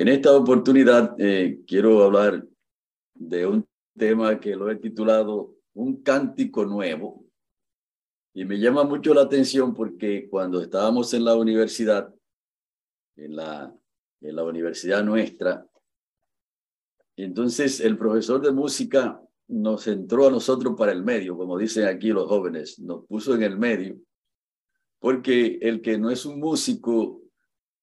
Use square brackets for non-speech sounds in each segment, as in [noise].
En esta oportunidad eh, quiero hablar de un tema que lo he titulado Un cántico nuevo. Y me llama mucho la atención porque cuando estábamos en la universidad, en la, en la universidad nuestra, entonces el profesor de música nos entró a nosotros para el medio, como dicen aquí los jóvenes, nos puso en el medio, porque el que no es un músico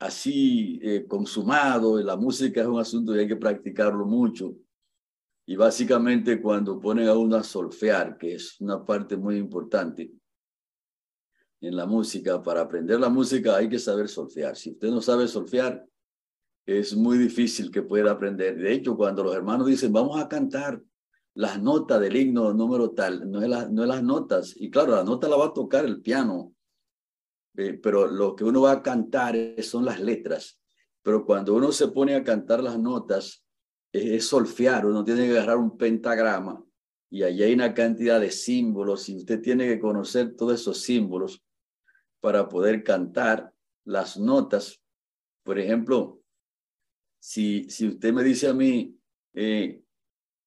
así eh, consumado, la música es un asunto que hay que practicarlo mucho. Y básicamente cuando ponen a uno a solfear, que es una parte muy importante en la música, para aprender la música hay que saber solfear. Si usted no sabe solfear, es muy difícil que pueda aprender. De hecho, cuando los hermanos dicen, vamos a cantar las notas del himno número tal, no es, la, no es las notas. Y claro, la nota la va a tocar el piano, eh, pero lo que uno va a cantar son las letras. Pero cuando uno se pone a cantar las notas, es, solfear, uno tiene que agarrar un pentagrama y allí hay una cantidad de símbolos y usted tiene que conocer todos esos símbolos para poder cantar las notas. Por ejemplo, si, si usted me dice a mí, eh,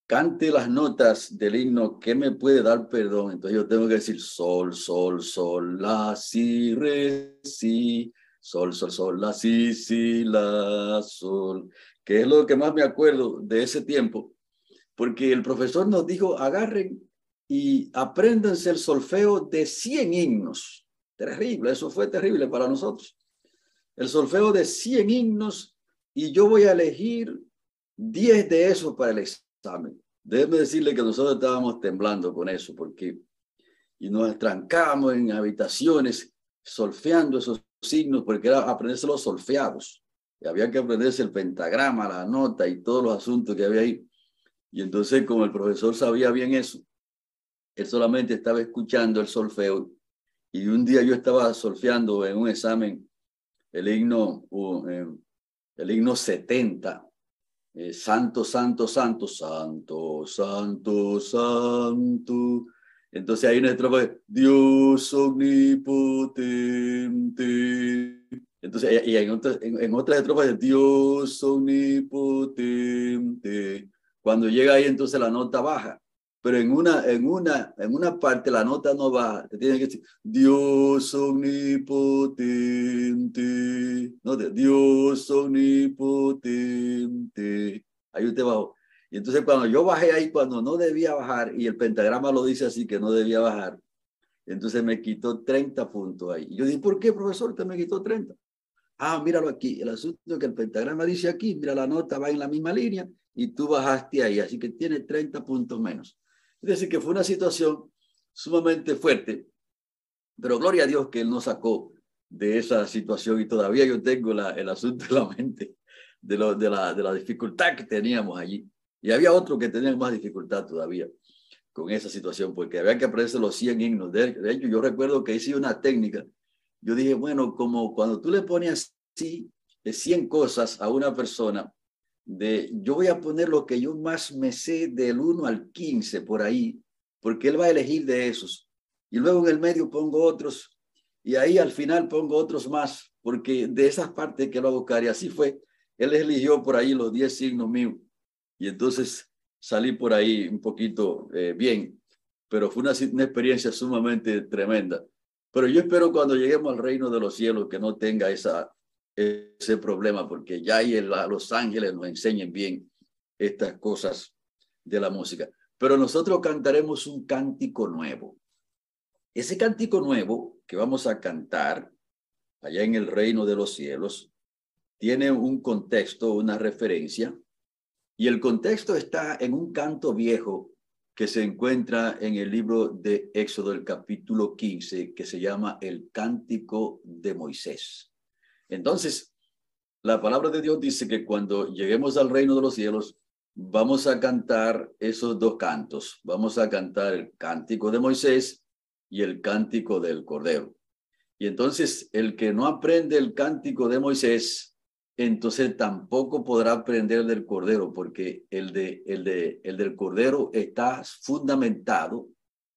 cante las notas del himno, ¿qué me puede dar perdón? Entonces yo tengo que decir sol, sol, sol, la, si, re, si, sol, sol, sol, la, si, si, la, sol, que es lo que más me acuerdo de ese tiempo, porque el profesor nos dijo, agarren y apréndanse el solfeo de 100 himnos. Terrible, eso fue terrible para nosotros. El solfeo de 100 himnos y yo voy a elegir 10 de esos para el examen. Déjeme decirle que nosotros estábamos temblando con eso, porque y nos trancamos en habitaciones solfeando esos signos, porque era aprenderse los solfeados. Y había que aprenderse el pentagrama, la nota y todos los asuntos que había ahí. Y entonces, como el profesor sabía bien eso, él solamente estaba escuchando el solfeo. Y un día yo estaba solfeando en un examen el himno, eh, el himno 70 eh, santo, santo, santo, santo, santo, santo. Entonces hay una estrofa de Dios omnipotente. Entonces, y en, otras, en, otras estrofas de Dios omnipotente. Cuando llega ahí, entonces la nota baja pero en una, en una, en una parte la nota no va, te tiene que decir Dios omnipotente, no, Dios omnipotente, ahí usted bajó. Y entonces cuando yo bajé ahí, cuando no debía bajar, y el pentagrama lo dice así, que no debía bajar, entonces me quitó 30 puntos ahí. Y yo dije, ¿por qué, profesor? Usted me quitó 30. Ah, míralo aquí. El asunto es que el pentagrama dice aquí, mira, la nota va en la misma línea y tú bajaste ahí, así que tiene 30 puntos menos. Es decir, que fue una situación sumamente fuerte, pero gloria a Dios que Él nos sacó de esa situación y todavía yo tengo la, el asunto en la mente de, de, la, de dificultad que teníamos allí. Y había otro que tenía más dificultad todavía con esa situación, porque había que aprenderse los 100 himnos. De, hecho, yo recuerdo que hice una técnica. Yo dije, bueno, como cuando tú le pones así 100 cosas a una persona, de yo voy a poner lo que yo más me sé del 1 al 15 por ahí, porque él va a elegir de esos. Y luego en el medio pongo otros y ahí al final pongo otros más, porque de esas partes que lo buscar. Y así fue. Él eligió por ahí los 10 signos míos. Y entonces salí por ahí un poquito eh, bien, pero fue una experiencia sumamente tremenda. Pero yo espero cuando lleguemos al reino de los cielos que no tenga esa ese problema, porque ya ahí en Los Ángeles nos enseñan bien estas cosas de la música. Pero nosotros cantaremos un cántico nuevo. Ese cántico nuevo que vamos a cantar allá en el reino de los cielos tiene un contexto, una referencia, y el contexto está en un canto viejo que se encuentra en el libro de Éxodo, el capítulo 15, que se llama el Cántico de Moisés. Entonces, la palabra de Dios dice que cuando lleguemos al reino de los cielos, vamos a cantar esos dos cantos. Vamos a cantar el cántico de Moisés y el cántico del Cordero. Y entonces, el que no aprende el cántico de Moisés, entonces tampoco podrá aprender el del Cordero, porque el, de, el, de, el del Cordero está fundamentado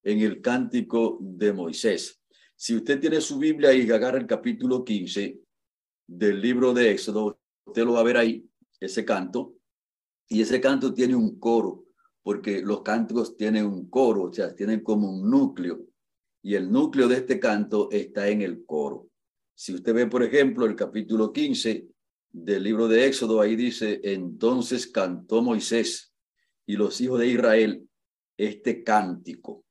en el cántico de Moisés. Si usted tiene su Biblia y agarra el capítulo 15, del libro de Éxodo, usted lo va a ver ahí, ese canto, y ese canto tiene un coro, porque los cánticos tienen un coro, o sea, tienen como un núcleo, y el núcleo de este canto está en el coro. Si usted ve, por ejemplo, el capítulo 15 del libro de Éxodo, ahí dice, entonces cantó Moisés y los hijos de Israel este cántico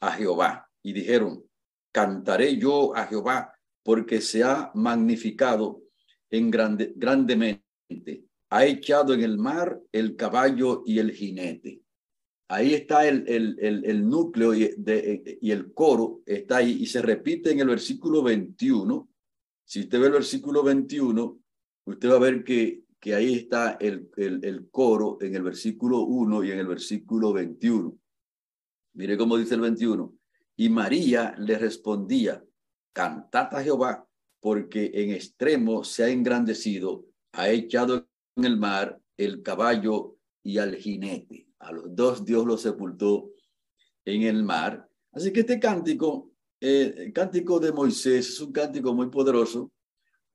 a Jehová y dijeron, cantaré yo a Jehová porque se ha magnificado en grande, grandemente. Ha echado en el mar el caballo y el jinete. Ahí está el, el, el, núcleo y, el coro, está ahí y se repite en el versículo 21. Si usted ve el versículo 21, usted va a ver que, que ahí está el, el, el coro en el versículo 1 y en el versículo 21. Mire cómo dice el 21. Y María le respondía, cantad a Jehová, porque en extremo se ha engrandecido, ha echado en el mar el caballo y al jinete. A los dos Dios los sepultó en el mar. Así que este cántico, eh, el cántico de Moisés, es un cántico muy poderoso.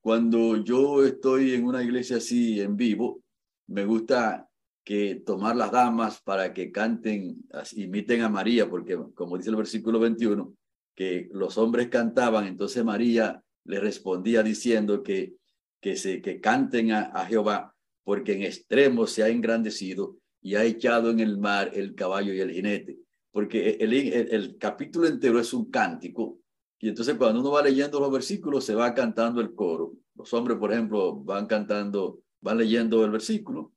Cuando yo estoy en una iglesia así en vivo, me gusta que tomar las damas para que canten, imiten a María, porque como dice el versículo 21, que los hombres cantaban, entonces María le respondía diciendo que, que, se, que canten a, Jehová, porque en extremo se ha engrandecido y ha echado en el mar el caballo y el jinete. Porque el, el, el capítulo entero es un cántico, y entonces cuando uno va leyendo los versículos, se va cantando el coro. Los hombres, por ejemplo, van cantando, van leyendo el versículo,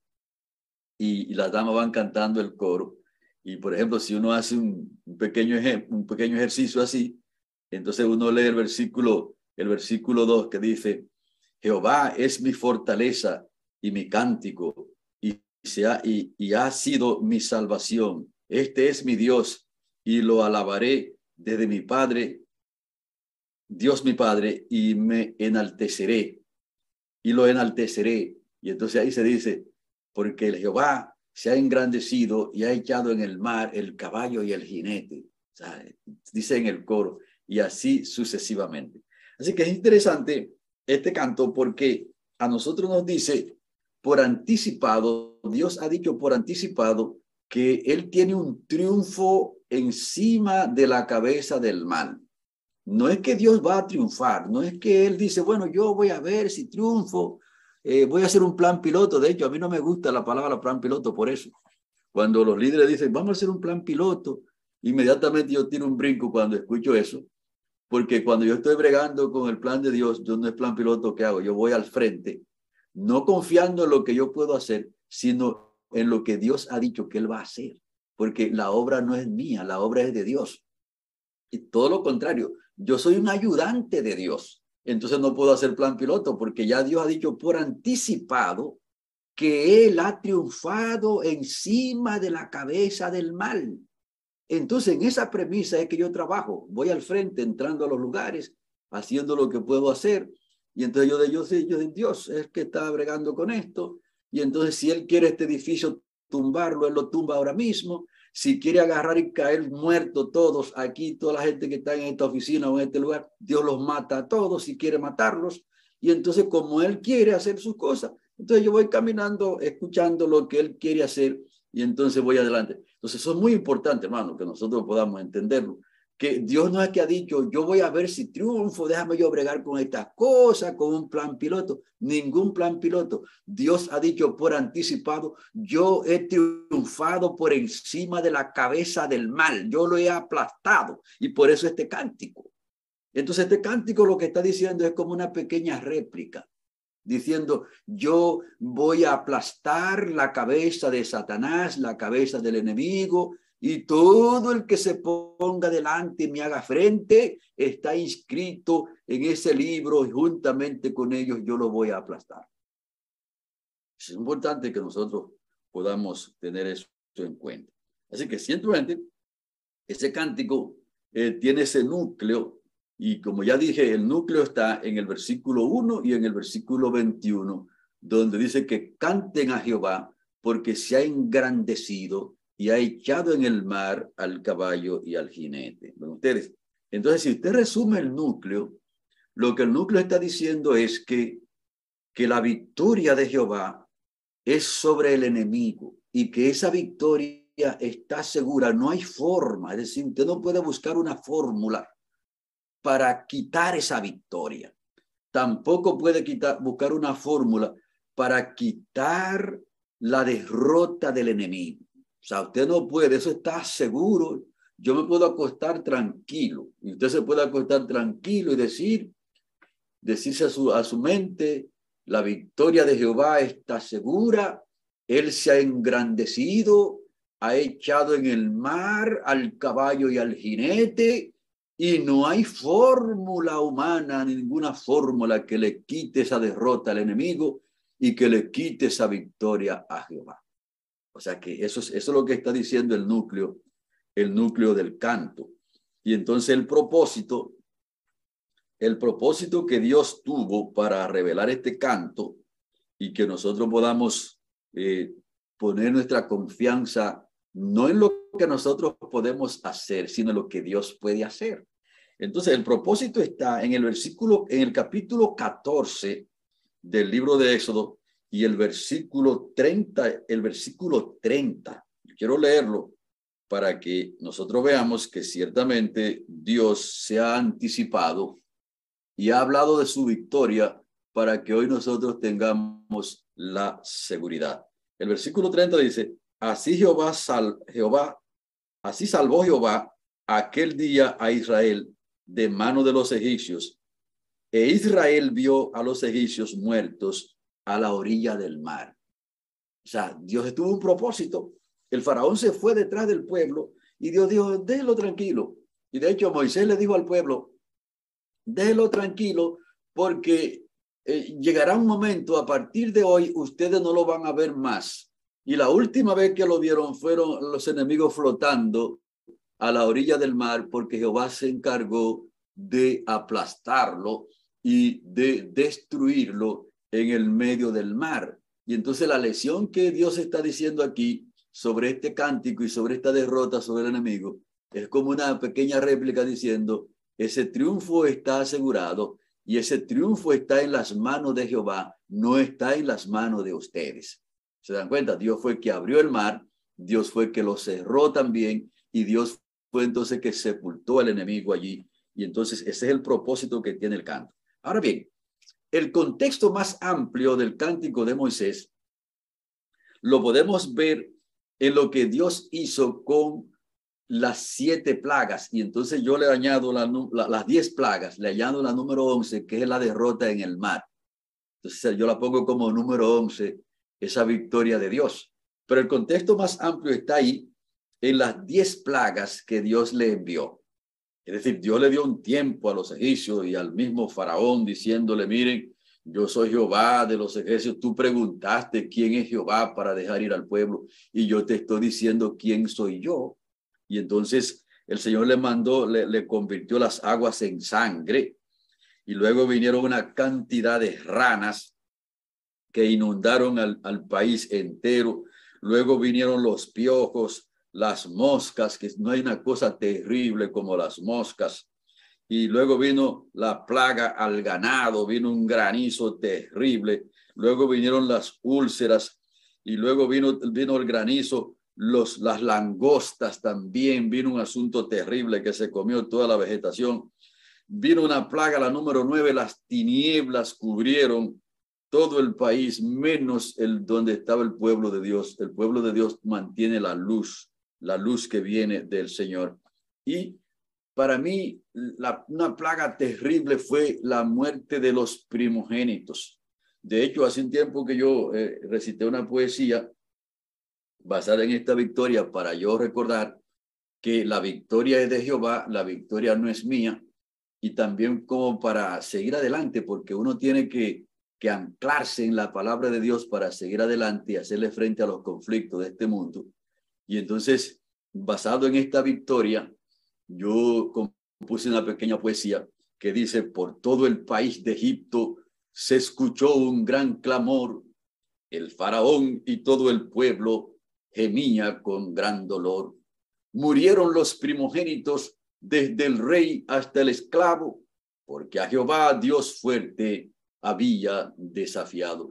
y, las damas van cantando el coro. Y por ejemplo, si uno hace un, pequeño, un pequeño ejercicio así, entonces uno lee el versículo, el versículo 2 que dice, Jehová es mi fortaleza y mi cántico, y, se ha, y, y ha sido mi salvación. Este es mi Dios, y lo alabaré desde mi Padre, Dios mi Padre, y me enalteceré, y lo enalteceré. Y entonces ahí se dice, porque el Jehová se ha engrandecido y ha echado en el mar el caballo y el jinete. dice en el coro, y así sucesivamente. Así que es interesante este canto porque a nosotros nos dice por anticipado, Dios ha dicho por anticipado que Él tiene un triunfo encima de la cabeza del mal. No es que Dios va a triunfar, no es que Él dice, bueno, yo voy a ver si triunfo, eh, voy a hacer un plan piloto. De hecho, a mí no me gusta la palabra plan piloto por eso. Cuando los líderes dicen, vamos a hacer un plan piloto, inmediatamente yo tiro un brinco cuando escucho eso, porque cuando yo estoy bregando con el plan de Dios, yo no es plan piloto que hago, yo voy al frente, no confiando en lo que yo puedo hacer, sino en lo que Dios ha dicho que Él va a hacer, porque la obra no es mía, la obra es de Dios. Y todo lo contrario, yo soy un ayudante de Dios entonces no puedo hacer plan piloto porque ya Dios ha dicho por anticipado que Él ha triunfado encima de la cabeza del mal. Entonces, en esa premisa es que yo trabajo. Voy al frente, entrando a los lugares, haciendo lo que puedo hacer. Y entonces yo de yo, yo de Dios es que está bregando con esto. Y entonces, si Él quiere este edificio tumbarlo, Él lo tumba ahora mismo. Si quiere agarrar y caer muertos todos aquí, toda la gente que está en esta oficina o en este lugar, Dios los mata a todos si quiere matarlos. Y entonces, como Él quiere hacer sus cosas, entonces yo voy caminando, escuchando lo que Él quiere hacer y entonces voy adelante. Entonces, eso es muy importante, hermano, que nosotros podamos entenderlo que Dios no es que ha dicho, yo voy a ver si triunfo, déjame yo bregar con estas cosas, con un plan piloto. Ningún plan piloto. Dios ha dicho por anticipado, yo he triunfado por encima de la cabeza del mal, yo lo he aplastado y por eso este cántico. Entonces este cántico lo que está diciendo es como una pequeña réplica, diciendo, yo voy a aplastar la cabeza de Satanás, la cabeza del enemigo, y todo el que se ponga delante y me haga frente está inscrito en ese libro y juntamente con ellos yo lo voy a aplastar. Es importante que nosotros podamos tener eso en cuenta. Así que simplemente ese cántico eh, tiene ese núcleo y como ya dije, el núcleo está en el versículo 1 y en el versículo 21, donde dice que canten a Jehová porque se ha engrandecido y ha echado en el mar al caballo y al jinete. ustedes, entonces, si usted resume el núcleo, lo que el núcleo está diciendo es que, que la victoria de Jehová es sobre el enemigo y que esa victoria está segura, no hay forma, es decir, usted no puede buscar una fórmula para quitar esa victoria. Tampoco puede quitar, buscar una fórmula para quitar la derrota del enemigo. O sea, usted no puede, eso está seguro. Yo me puedo acostar tranquilo y usted se puede acostar tranquilo y decir, decirse a su, a su mente, la victoria de Jehová está segura, Él se ha engrandecido, ha echado en el mar al caballo y al jinete, y no hay fórmula humana, ninguna fórmula que le quite esa derrota al enemigo y que le quite esa victoria a Jehová. O sea que eso es, eso es lo que está diciendo el núcleo, el núcleo del canto. Y entonces el propósito, el propósito que Dios tuvo para revelar este canto y que nosotros podamos eh, poner nuestra confianza no en lo que nosotros podemos hacer, sino en lo que Dios puede hacer. Entonces, el propósito está en el versículo, en el capítulo 14 del libro de Éxodo y el versículo 30, el versículo 30. quiero leerlo para que nosotros veamos que ciertamente Dios se ha anticipado y ha hablado de su victoria para que hoy nosotros tengamos la seguridad. El versículo 30 dice, Así Jehová, sal, Jehová, así salvó Jehová aquel día a Israel de mano de los egipcios. E Israel vio a los egipcios muertos a la orilla del mar. O sea, Dios tuvo un propósito. El faraón se fue detrás del pueblo y Dios dijo, déjelo tranquilo. Y de hecho Moisés le dijo al pueblo, déjelo tranquilo porque eh, llegará un momento, a partir de hoy, ustedes no lo van a ver más y la última vez que lo vieron fueron los enemigos flotando a la orilla del mar porque Jehová se encargó de aplastarlo y de destruirlo en el medio del mar. Y entonces la lección que Dios está diciendo aquí sobre este cántico y sobre esta derrota sobre el enemigo es como una pequeña réplica diciendo, ese triunfo está asegurado y ese triunfo está en las manos de Jehová, no está en las manos de ustedes. ¿Se dan cuenta? Dios fue que abrió el mar, Dios fue que lo cerró también y Dios fue entonces que sepultó al enemigo allí. Y entonces ese es el propósito que tiene el canto. Ahora bien, el contexto más amplio del cántico de Moisés lo podemos ver en lo que Dios hizo con las siete plagas. Y entonces yo le añado las diez plagas, le añado la número once, que es la derrota en el mar. Entonces yo la pongo como número once esa victoria de Dios. Pero el contexto más amplio está ahí en las diez plagas que Dios le envió. Es decir, Dios le dio un tiempo a los egipcios y al mismo faraón diciéndole, miren, yo soy Jehová de los egipcios. Tú preguntaste quién es Jehová para dejar ir al pueblo y yo te estoy diciendo quién soy yo. Y entonces el Señor le mandó, le, le convirtió las aguas en sangre y luego vinieron una cantidad de ranas que inundaron al, país entero. Luego vinieron los piojos, las moscas, que no hay una cosa terrible como las moscas. Y luego vino la plaga al ganado, vino un granizo terrible. Luego vinieron las úlceras y luego vino, vino el granizo, los, las langostas también, vino un asunto terrible que se comió toda la vegetación. Vino una plaga, la número nueve, las tinieblas cubrieron todo el país, menos el donde estaba el pueblo de Dios. El pueblo de Dios mantiene la luz, la luz que viene del Señor. Y para mí, la, una plaga terrible fue la muerte de los primogénitos. De hecho, hace un tiempo que yo eh, recité una poesía basada en esta victoria para yo recordar que la victoria es de Jehová, la victoria no es mía, y también como para seguir adelante, porque uno tiene que que anclarse en la palabra de Dios para seguir adelante y hacerle frente a los conflictos de este mundo. Y entonces, basado en esta victoria, yo compuse una pequeña poesía que dice, por todo el país de Egipto se escuchó un gran clamor, el faraón y todo el pueblo gemía con gran dolor. Murieron los primogénitos desde el rey hasta el esclavo, porque a Jehová Dios fuerte había desafiado.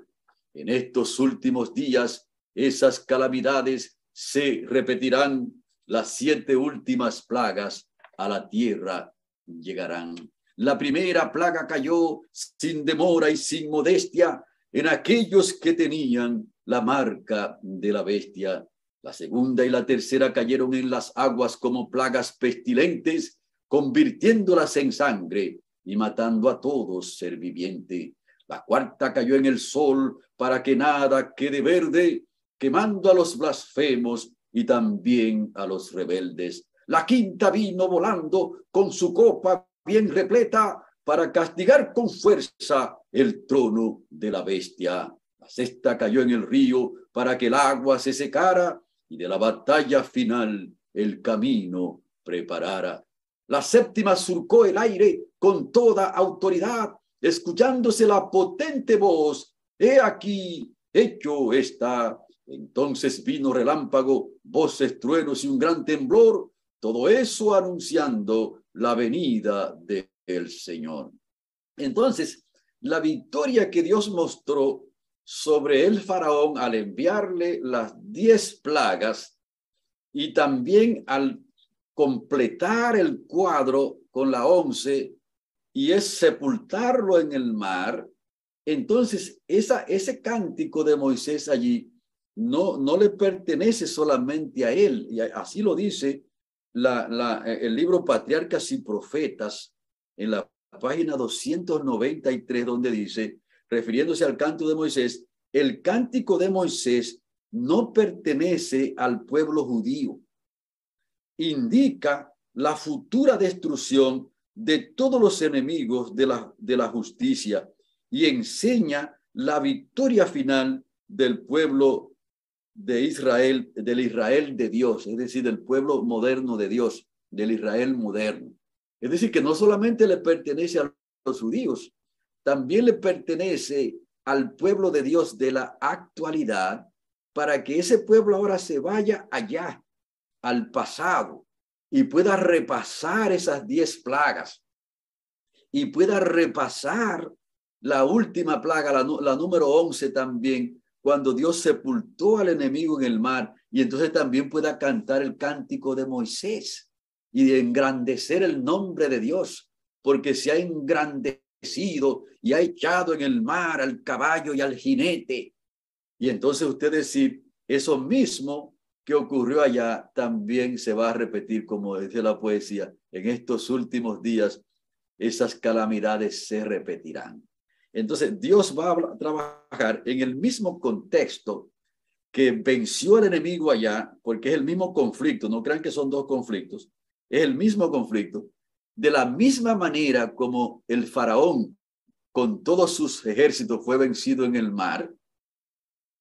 En estos últimos días, esas calamidades se repetirán, las siete últimas plagas a la tierra llegarán. La primera plaga cayó sin demora y sin modestia en aquellos que tenían la marca de la bestia. La segunda y la tercera cayeron en las aguas como plagas pestilentes, convirtiéndolas en sangre y matando a todos ser viviente. La cuarta cayó en el sol para que nada quede verde, quemando a los blasfemos y también a los rebeldes. La quinta vino volando con su copa bien repleta para castigar con fuerza el trono de la bestia. La sexta cayó en el río para que el agua se secara y de la batalla final el camino preparara. La séptima surcó el aire con toda autoridad, escuchándose la potente voz, he aquí, hecho está. Entonces vino relámpago, voces, truenos y un gran temblor, todo eso anunciando la venida del Señor. Entonces, la victoria que Dios mostró sobre el faraón al enviarle las diez plagas y también al completar el cuadro con la once y es sepultarlo en el mar, entonces esa, ese cántico de Moisés allí no, no le pertenece solamente a él, y así lo dice la, la, el libro Patriarcas y Profetas en la página 293, donde dice, refiriéndose al canto de Moisés, el cántico de Moisés no pertenece al pueblo judío. Indica la futura destrucción de todos los enemigos de la, de la justicia y enseña la victoria final del pueblo de Israel, del Israel de Dios, es decir, del pueblo moderno de Dios, del Israel moderno. Es decir, que no solamente le pertenece a los judíos, también le pertenece al pueblo de Dios de la actualidad para que ese pueblo ahora se vaya allá, al pasado, y pueda repasar esas diez plagas y pueda repasar la última plaga, la, la número once también, cuando Dios sepultó al enemigo en el mar y entonces también pueda cantar el cántico de Moisés y de engrandecer el nombre de Dios, porque se ha engrandecido y ha echado en el mar al caballo y al jinete. Y entonces usted decir, eso mismo que ocurrió allá también se va a repetir, como dice la poesía, en estos últimos días, esas calamidades se repetirán. Entonces, Dios va a trabajar en el mismo contexto que venció al enemigo allá, porque es el mismo conflicto, no crean que son dos conflictos, es el mismo conflicto, de la misma manera como el faraón con todos sus ejércitos fue vencido en el mar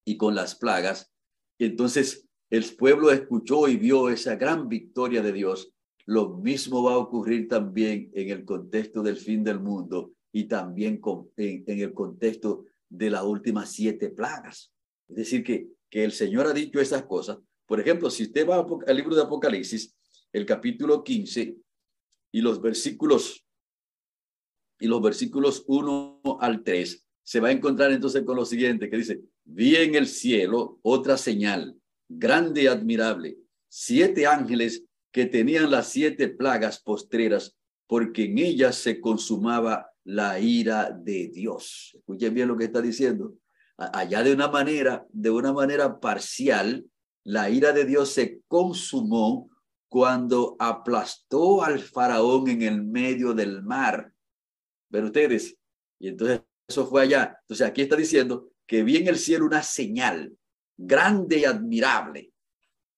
y con las plagas, entonces el pueblo escuchó y vio esa gran victoria de Dios. Lo mismo va a ocurrir también en el contexto del fin del mundo y también en, el contexto de las últimas siete plagas. Es decir, que, que el Señor ha dicho esas cosas. Por ejemplo, si usted va al libro de Apocalipsis, el capítulo 15 y los versículos y los versículos 1 al 3, se va a encontrar entonces con lo siguiente que dice, vi en el cielo otra señal, grande y admirable, siete ángeles que tenían las siete plagas postreras, porque en ellas se consumaba la ira de Dios. Escuchen bien lo que está diciendo. Allá de una manera, de una manera parcial, la ira de Dios se consumó cuando aplastó al faraón en el medio del mar. Ven ustedes, y entonces eso fue allá. Entonces aquí está diciendo que vi en el cielo una señal grande y admirable.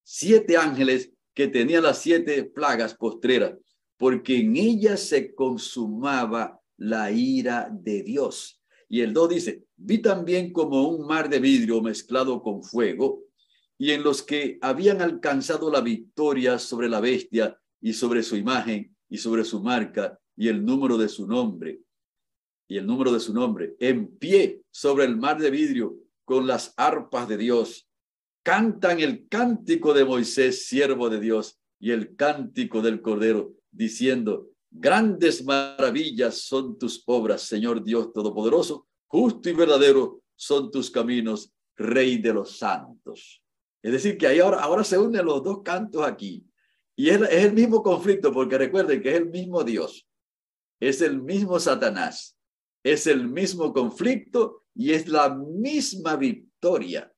Siete ángeles que tenían las siete plagas postreras, porque en ellas se consumaba la ira de Dios. Y el 2 dice, vi también como un mar de vidrio mezclado con fuego, y en los que habían alcanzado la victoria sobre la bestia y sobre su imagen y sobre su marca y el número de su nombre. Y el número de su nombre, en pie sobre el mar de vidrio con las arpas de Dios. Cantan el cántico de Moisés, siervo de Dios, y el cántico del Cordero, diciendo, Grandes maravillas son tus obras, Señor Dios Todopoderoso, justo y verdadero son tus caminos, Rey de los santos. Es decir, que ahí ahora, ahora se unen los dos cantos aquí. Y es, el mismo conflicto, porque recuerden que es el mismo Dios, es el mismo Satanás, es el mismo conflicto y es la misma victoria.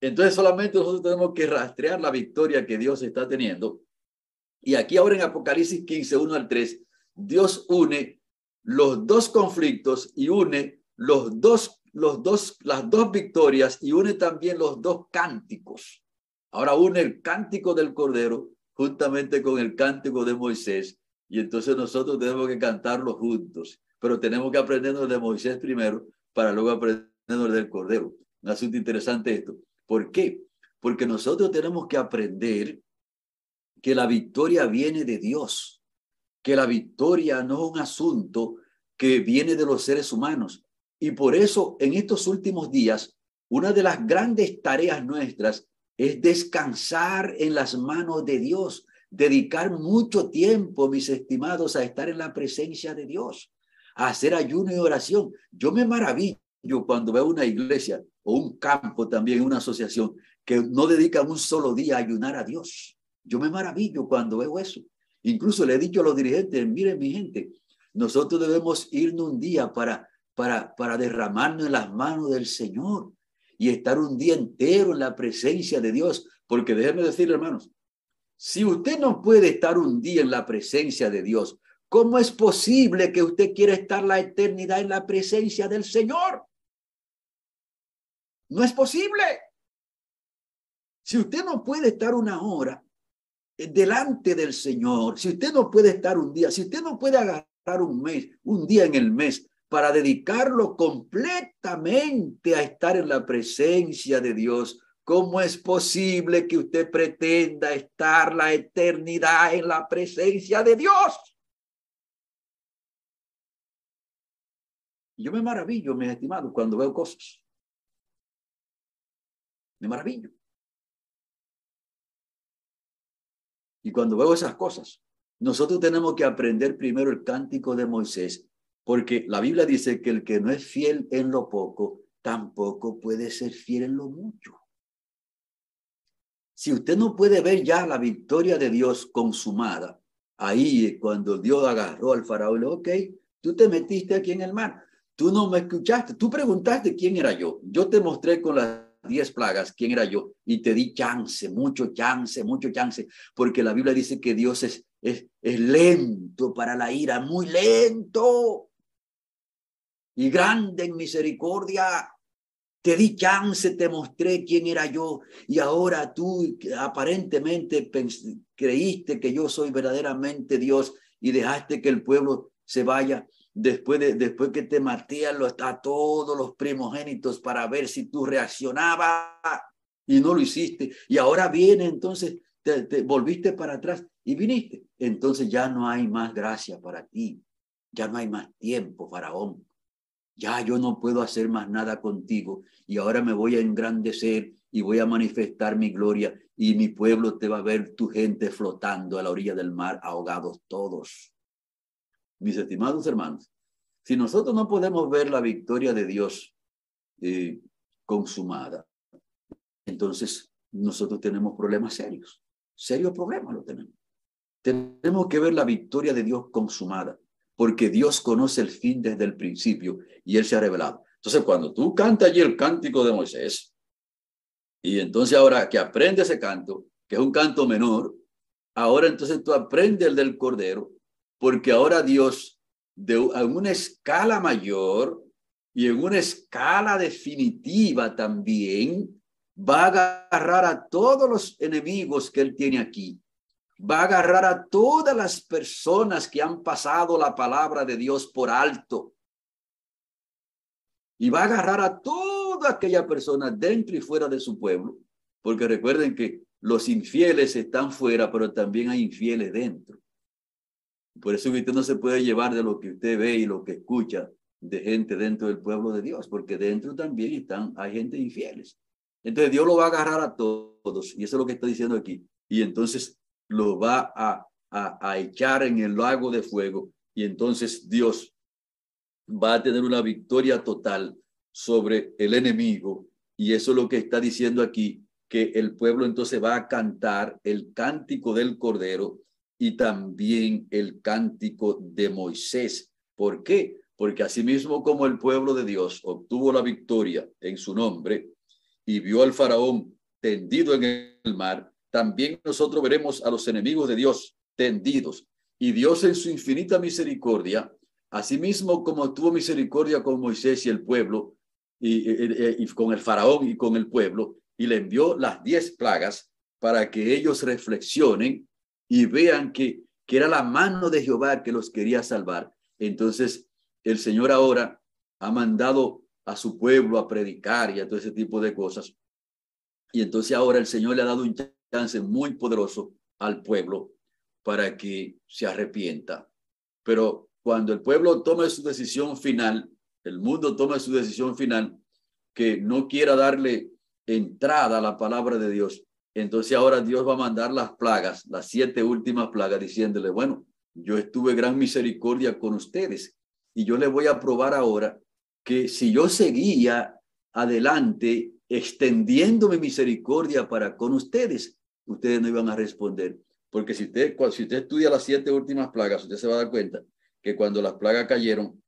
Entonces solamente nosotros tenemos que rastrear la victoria que Dios está teniendo. Y aquí ahora en Apocalipsis 15, 1 al 3, Dios une los dos conflictos y une los dos, los dos, las dos victorias y une también los dos cánticos. Ahora une el cántico del Cordero juntamente con el cántico de Moisés y entonces nosotros tenemos que cantarlo juntos, pero tenemos que aprendernos de Moisés primero para luego aprendernos del Cordero. Un asunto interesante esto. ¿Por qué? Porque nosotros tenemos que aprender que la victoria viene de Dios, que la victoria no es un asunto que viene de los seres humanos. Y por eso en estos últimos días, una de las grandes tareas nuestras es descansar en las manos de Dios, dedicar mucho tiempo, mis estimados, a estar en la presencia de Dios, a hacer ayuno y oración. Yo me maravillo cuando veo una iglesia o un campo también, una asociación, que no dedica un solo día a ayunar a Dios. Yo me maravillo cuando veo eso. Incluso le he dicho a los dirigentes, miren mi gente, nosotros debemos irnos un día para, para, para derramarnos en las manos del Señor y estar un día entero en la presencia de Dios. Porque déjenme decirle, hermanos, si usted no puede estar un día en la presencia de Dios, ¿cómo es posible que usted quiera estar la eternidad en la presencia del Señor? No es posible. Si usted no puede estar una hora delante del Señor, si usted no puede estar un día, si usted no puede agarrar un mes, un día en el mes para dedicarlo completamente a estar en la presencia de Dios, ¿cómo es posible que usted pretenda estar la eternidad en la presencia de Dios? Yo me maravillo, mis estimados, cuando veo cosas. Me maravillo. Y cuando veo esas cosas, nosotros tenemos que aprender primero el cántico de Moisés, porque la Biblia dice que el que no es fiel en lo poco, tampoco puede ser fiel en lo mucho. Si usted no puede ver ya la victoria de Dios consumada, ahí cuando Dios agarró al faraón, ok, tú te metiste aquí en el mar, tú no me escuchaste, tú preguntaste quién era yo, yo te mostré con las diez plagas, quién era yo, y te di chance, mucho chance, mucho chance, porque la Biblia dice que Dios es, es, lento para la ira, muy lento. Y grande en misericordia. Te di chance, te mostré quién era yo. Y ahora tú aparentemente creíste que yo soy verdaderamente Dios y dejaste que el pueblo se vaya después, de, después que te maté a, todos los primogénitos para ver si tú reaccionabas y no lo hiciste. Y ahora viene, entonces te, te volviste para atrás y viniste. Entonces ya no hay más gracia para ti. Ya no hay más tiempo, faraón. Ya yo no puedo hacer más nada contigo y ahora me voy a engrandecer y voy a manifestar mi gloria y mi pueblo te va a ver tu gente flotando a la orilla del mar, ahogados todos mis estimados hermanos, si nosotros no podemos ver la victoria de Dios eh, consumada, entonces nosotros tenemos problemas serios, serios problemas lo tenemos. Tenemos que ver la victoria de Dios consumada, porque Dios conoce el fin desde el principio y Él se ha revelado. Entonces, cuando tú cantas allí el cántico de Moisés, y entonces ahora que aprende ese canto, que es un canto menor, ahora entonces tú aprendes el del Cordero, porque ahora Dios, de, una escala mayor y en una escala definitiva también, va a agarrar a todos los enemigos que él tiene aquí. Va a agarrar a todas las personas que han pasado la palabra de Dios por alto. Y va a agarrar a toda aquella persona dentro y fuera de su pueblo. Porque recuerden que los infieles están fuera, pero también hay infieles dentro. Por eso usted no se puede llevar de lo que usted ve y lo que escucha de gente dentro del pueblo de Dios, porque dentro también están, hay gente infieles. Entonces Dios lo va a agarrar a todos, y eso es lo que está diciendo aquí. Y entonces lo va a, a, a echar en el lago de fuego, y entonces Dios va a tener una victoria total sobre el enemigo. Y eso es lo que está diciendo aquí, que el pueblo entonces va a cantar el cántico del Cordero y también el cántico de Moisés. ¿Por qué? Porque asimismo como el pueblo de Dios obtuvo la victoria en su nombre y vio al faraón tendido en el mar, también nosotros veremos a los enemigos de Dios tendidos. Y Dios en su infinita misericordia, asimismo como tuvo misericordia con Moisés y el pueblo, y, y, con el faraón y con el pueblo, y le envió las diez plagas para que ellos reflexionen y vean que, que era la mano de Jehová que los quería salvar. Entonces, el Señor ahora ha mandado a su pueblo a predicar y a todo ese tipo de cosas. Y entonces ahora el Señor le ha dado un chance muy poderoso al pueblo para que se arrepienta. Pero cuando el pueblo tome su decisión final, el mundo tome su decisión final, que no quiera darle entrada a la palabra de Dios, entonces ahora Dios va a mandar las plagas, las siete últimas plagas, diciéndole, bueno, yo estuve gran misericordia con ustedes y yo le voy a probar ahora que si yo seguía adelante extendiendo mi misericordia para con ustedes, ustedes no iban a responder. Porque si usted, si usted estudia las siete últimas plagas, usted se va a dar cuenta que cuando las plagas cayeron,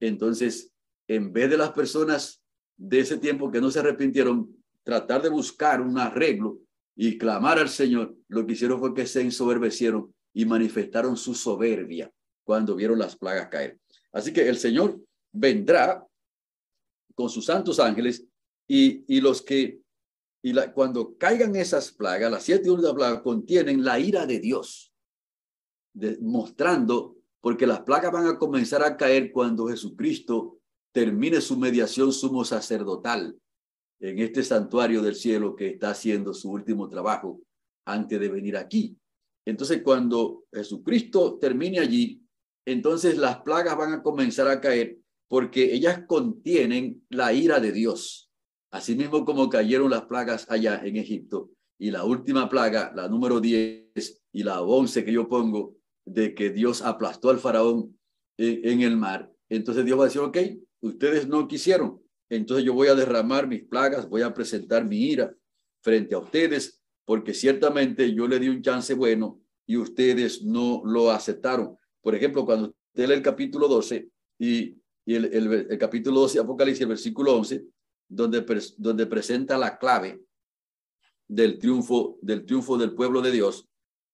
entonces, en vez de las personas de ese tiempo que no se arrepintieron, tratar de buscar un arreglo, y clamar al Señor, lo que hicieron fue que se ensoberbecieron y manifestaron su soberbia cuando vieron las plagas caer. Así que el Señor vendrá con sus santos ángeles y, y los que, y la, cuando caigan esas plagas, las siete últimas plagas contienen la ira de Dios, mostrando, porque las plagas van a comenzar a caer cuando Jesucristo termine su mediación sumo sacerdotal en este santuario del cielo que está haciendo su último trabajo antes de venir aquí. Entonces, cuando Jesucristo termine allí, entonces las plagas van a comenzar a caer porque ellas contienen la ira de Dios. Asimismo como cayeron las plagas allá en Egipto. Y la última plaga, la número 10 y la 11 que yo pongo, de que Dios aplastó al faraón en, en el mar. Entonces Dios va a decir, ok, ustedes no quisieron, entonces yo voy a derramar mis plagas, voy a presentar mi ira frente a ustedes, porque ciertamente yo le di un chance bueno y ustedes no lo aceptaron. Por ejemplo, cuando usted lee el capítulo 12 y, el, el, capítulo 12 de Apocalipsis, el versículo 11, donde, donde presenta la clave del triunfo, del triunfo del pueblo de Dios.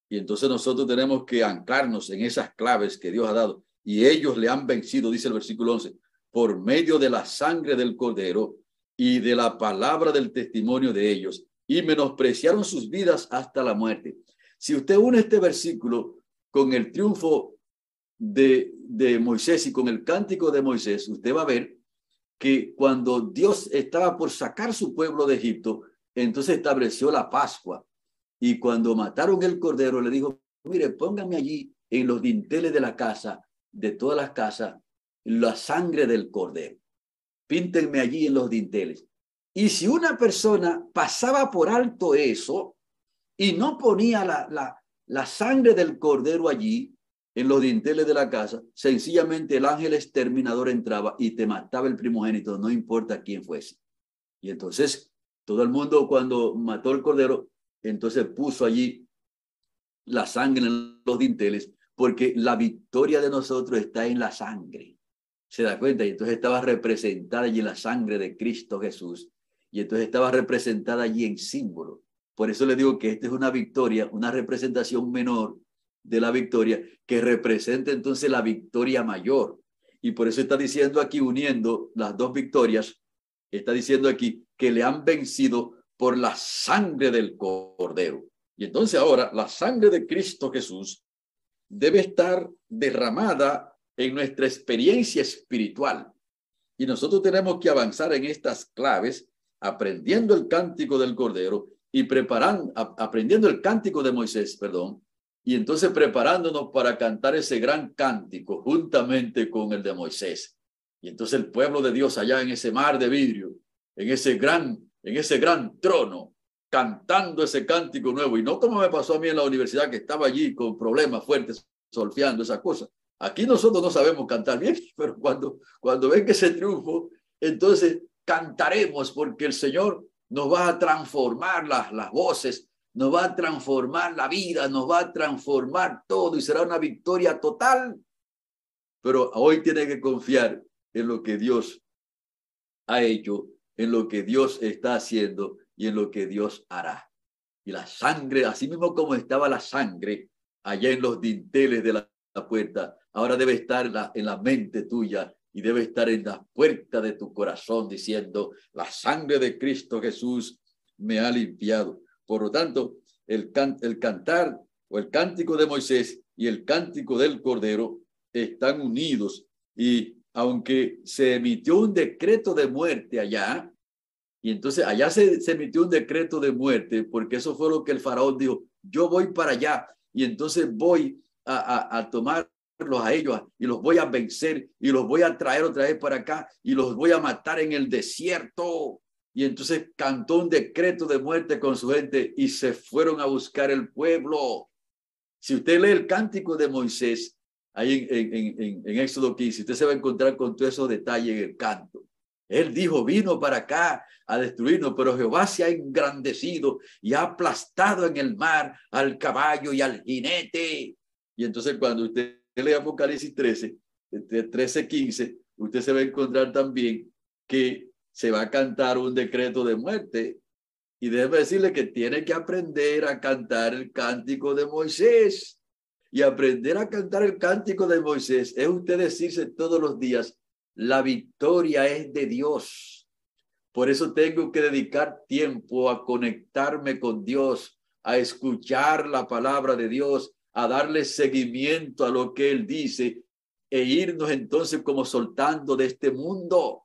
Y entonces nosotros tenemos que anclarnos en esas claves que Dios ha dado. Y ellos le han vencido, dice el versículo 11, por medio de la sangre del cordero y de la palabra del testimonio de ellos, y menospreciaron sus vidas hasta la muerte. Si usted une este versículo con el triunfo de, de Moisés y con el cántico de Moisés, usted va a ver que cuando Dios estaba por sacar su pueblo de Egipto, entonces estableció la Pascua. Y cuando mataron el cordero, le dijo, mire, póngame allí en los dinteles de la casa, de todas las casas, la sangre del cordero. Píntenme allí en los dinteles. Y si una persona pasaba por alto eso y no ponía la, la, sangre del cordero allí en los dinteles de la casa, sencillamente el ángel exterminador entraba y te mataba el primogénito, no importa quién fuese. Y entonces todo el mundo cuando mató el cordero, entonces puso allí la sangre en los dinteles, porque la victoria de nosotros está en la sangre se da cuenta, y entonces estaba representada allí la sangre de Cristo Jesús, y entonces estaba representada allí en símbolo. Por eso le digo que esta es una victoria, una representación menor de la victoria, que representa entonces la victoria mayor. Y por eso está diciendo aquí, uniendo las dos victorias, está diciendo aquí que le han vencido por la sangre del cordero. Y entonces ahora la sangre de Cristo Jesús debe estar derramada en nuestra experiencia espiritual. Y nosotros tenemos que avanzar en estas claves, aprendiendo el cántico del Cordero y preparando, aprendiendo el cántico de Moisés, perdón, y entonces preparándonos para cantar ese gran cántico juntamente con el de Moisés. Y entonces el pueblo de Dios allá en ese mar de vidrio, en ese gran, en ese gran trono, cantando ese cántico nuevo. Y no como me pasó a mí en la universidad, que estaba allí con problemas fuertes, solfeando esas cosas. Aquí nosotros no sabemos cantar bien, [laughs] pero cuando, cuando ven que ese triunfo, entonces cantaremos porque el Señor nos va a transformar las, las voces, nos va a transformar la vida, nos va a transformar todo y será una victoria total. Pero hoy tiene que confiar en lo que Dios ha hecho, en lo que Dios está haciendo y en lo que Dios hará. Y la sangre, así mismo como estaba la sangre allá en los dinteles de la, puerta, ahora debe estar en la mente tuya y debe estar en la puerta de tu corazón diciendo, la sangre de Cristo Jesús me ha limpiado. Por lo tanto, el, el cantar o el cántico de Moisés y el cántico del Cordero están unidos y aunque se emitió un decreto de muerte allá, y entonces allá se, emitió un decreto de muerte, porque eso fue lo que el faraón dijo, yo voy para allá y entonces voy a, a, tomarlos a ellos y los voy a vencer y los voy a traer otra vez para acá y los voy a matar en el desierto. Y entonces cantó un decreto de muerte con su gente y se fueron a buscar el pueblo. Si usted lee el cántico de Moisés, ahí en, en, en, en Éxodo 15, usted se va a encontrar con todos esos detalles en el canto. Él dijo, vino para acá a destruirnos, pero Jehová se ha engrandecido y ha aplastado en el mar al caballo y al jinete. Y entonces cuando usted lee Apocalipsis 13, 13, 15, usted se va a encontrar también que se va a cantar un decreto de muerte. Y debe decirle que tiene que aprender a cantar el cántico de Moisés. Y aprender a cantar el cántico de Moisés es usted decirse todos los días, la victoria es de Dios. Por eso tengo que dedicar tiempo a conectarme con Dios, a escuchar la palabra de Dios, a darle seguimiento a lo que Él dice e irnos entonces como soltando de este mundo.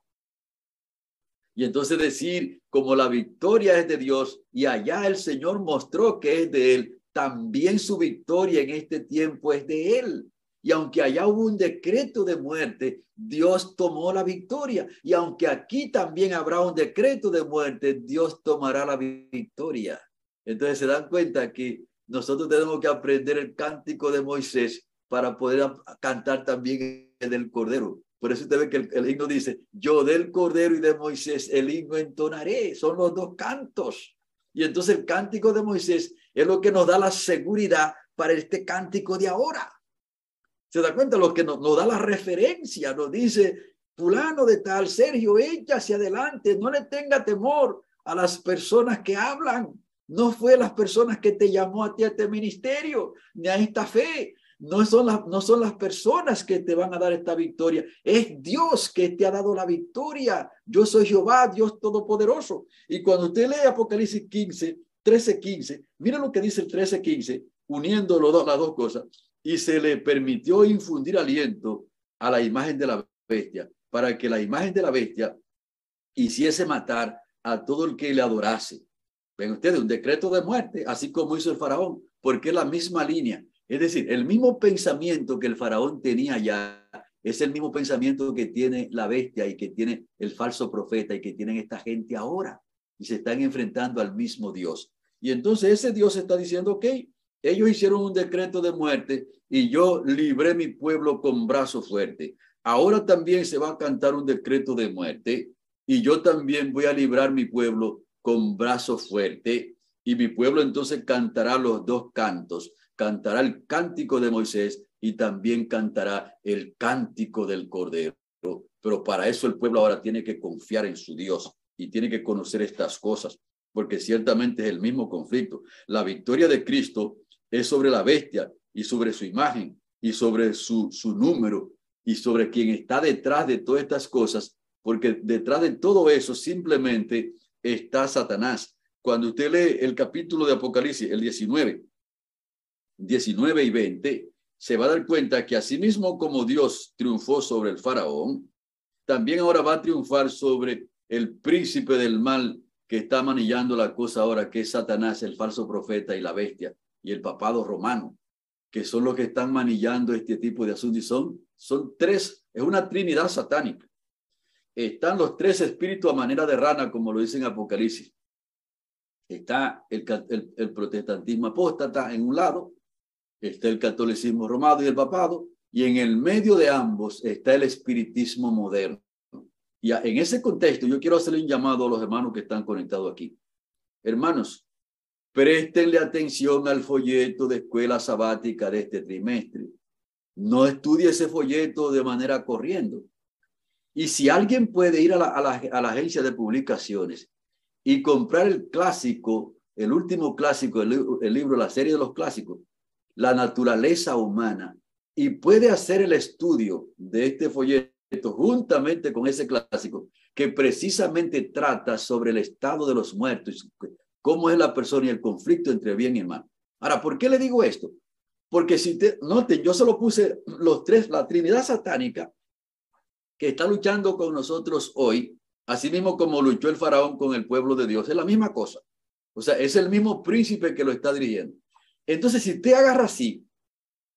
Y entonces decir, como la victoria es de Dios y allá el Señor mostró que es de Él, también su victoria en este tiempo es de Él. Y aunque allá hubo un decreto de muerte, Dios tomó la victoria. Y aunque aquí también habrá un decreto de muerte, Dios tomará la victoria. Entonces se dan cuenta que nosotros tenemos que aprender el cántico de Moisés para poder cantar también el del Cordero. Por eso usted ve que el, himno dice, yo del Cordero y de Moisés el himno entonaré. Son los dos cantos. Y entonces el cántico de Moisés es lo que nos da la seguridad para este cántico de ahora. ¿Se da cuenta? Lo que nos, nos da la referencia, nos dice, fulano de tal, Sergio, echa hacia adelante, no le tenga temor a las personas que hablan. No fue las personas que te llamó a ti a este ministerio, ni a esta fe, no son, las, no son las personas que te van a dar esta victoria, es Dios que te ha dado la victoria. Yo soy Jehová, Dios Todopoderoso. Y cuando usted lee Apocalipsis 15, 13, 15, mira lo que dice el 13, 15, uniendo las dos cosas, y se le permitió infundir aliento a la imagen de la bestia, para que la imagen de la bestia hiciese matar a todo el que le adorase. Ven ustedes, un decreto de muerte, así como hizo el faraón, porque es la misma línea. Es decir, el mismo pensamiento que el faraón tenía ya es el mismo pensamiento que tiene la bestia y que tiene el falso profeta y que tienen esta gente ahora. Y se están enfrentando al mismo Dios. Y entonces ese Dios está diciendo, ok, ellos hicieron un decreto de muerte y yo libré mi pueblo con brazo fuerte. Ahora también se va a cantar un decreto de muerte y yo también voy a librar mi pueblo con brazo fuerte y mi pueblo entonces cantará los dos cantos cantará el cántico de Moisés y también cantará el cántico del Cordero. Pero para eso el pueblo ahora tiene que confiar en su Dios y tiene que conocer estas cosas, porque ciertamente es el mismo conflicto. La victoria de Cristo es sobre la bestia y sobre su imagen y sobre su, su número y sobre quien está detrás de todas estas cosas, porque detrás de todo eso simplemente está Satanás. Cuando usted lee el capítulo de Apocalipsis, el 19, 19 y 20, se va a dar cuenta que asimismo como Dios triunfó sobre el faraón, también ahora va a triunfar sobre el príncipe del mal que está manillando la cosa ahora, que es Satanás, el falso profeta y la bestia, y el papado romano, que son los que están manillando este tipo de asuntos. Son, son tres, es una trinidad satánica. Están los tres espíritus a manera de rana, como lo dice en Apocalipsis. Está el, el, protestantismo apóstata en un lado, está el catolicismo romano y el papado, y en el medio de ambos está el espiritismo moderno. Y en ese contexto yo quiero hacerle un llamado a los hermanos que están conectados aquí. Hermanos, préstenle atención al folleto de escuela sabática de este trimestre. No estudie ese folleto de manera corriendo. Y si alguien puede ir a la, a agencia de publicaciones y comprar el clásico, el último clásico, el, el libro, la serie de los clásicos, La naturaleza humana, y puede hacer el estudio de este folleto juntamente con ese clásico que precisamente trata sobre el estado de los muertos, cómo es la persona y el conflicto entre bien y mal. Ahora, ¿por qué le digo esto? Porque si te noten, yo solo puse los tres, la Trinidad satánica que está luchando con nosotros hoy, así mismo como luchó el faraón con el pueblo de Dios, es la misma cosa. O sea, es el mismo príncipe que lo está dirigiendo. Entonces, si te agarra así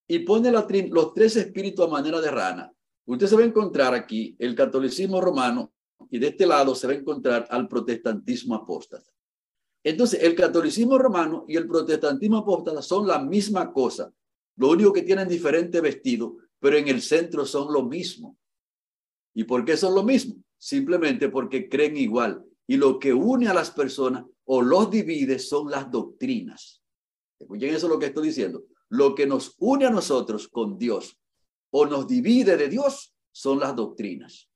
y pone la, los tres espíritus a manera de rana, usted se va a encontrar aquí el catolicismo romano y de este lado se va a encontrar al protestantismo apóstata. Entonces, el catolicismo romano y el protestantismo apóstata son la misma cosa. Lo único que tienen diferente vestido, pero en el centro son lo mismo. ¿Y por qué son lo mismo? Simplemente porque creen igual. Y lo que une a las personas o los divide son las doctrinas. Escuchen eso lo que estoy diciendo. Lo que nos une a nosotros con Dios o nos divide de Dios son las doctrinas.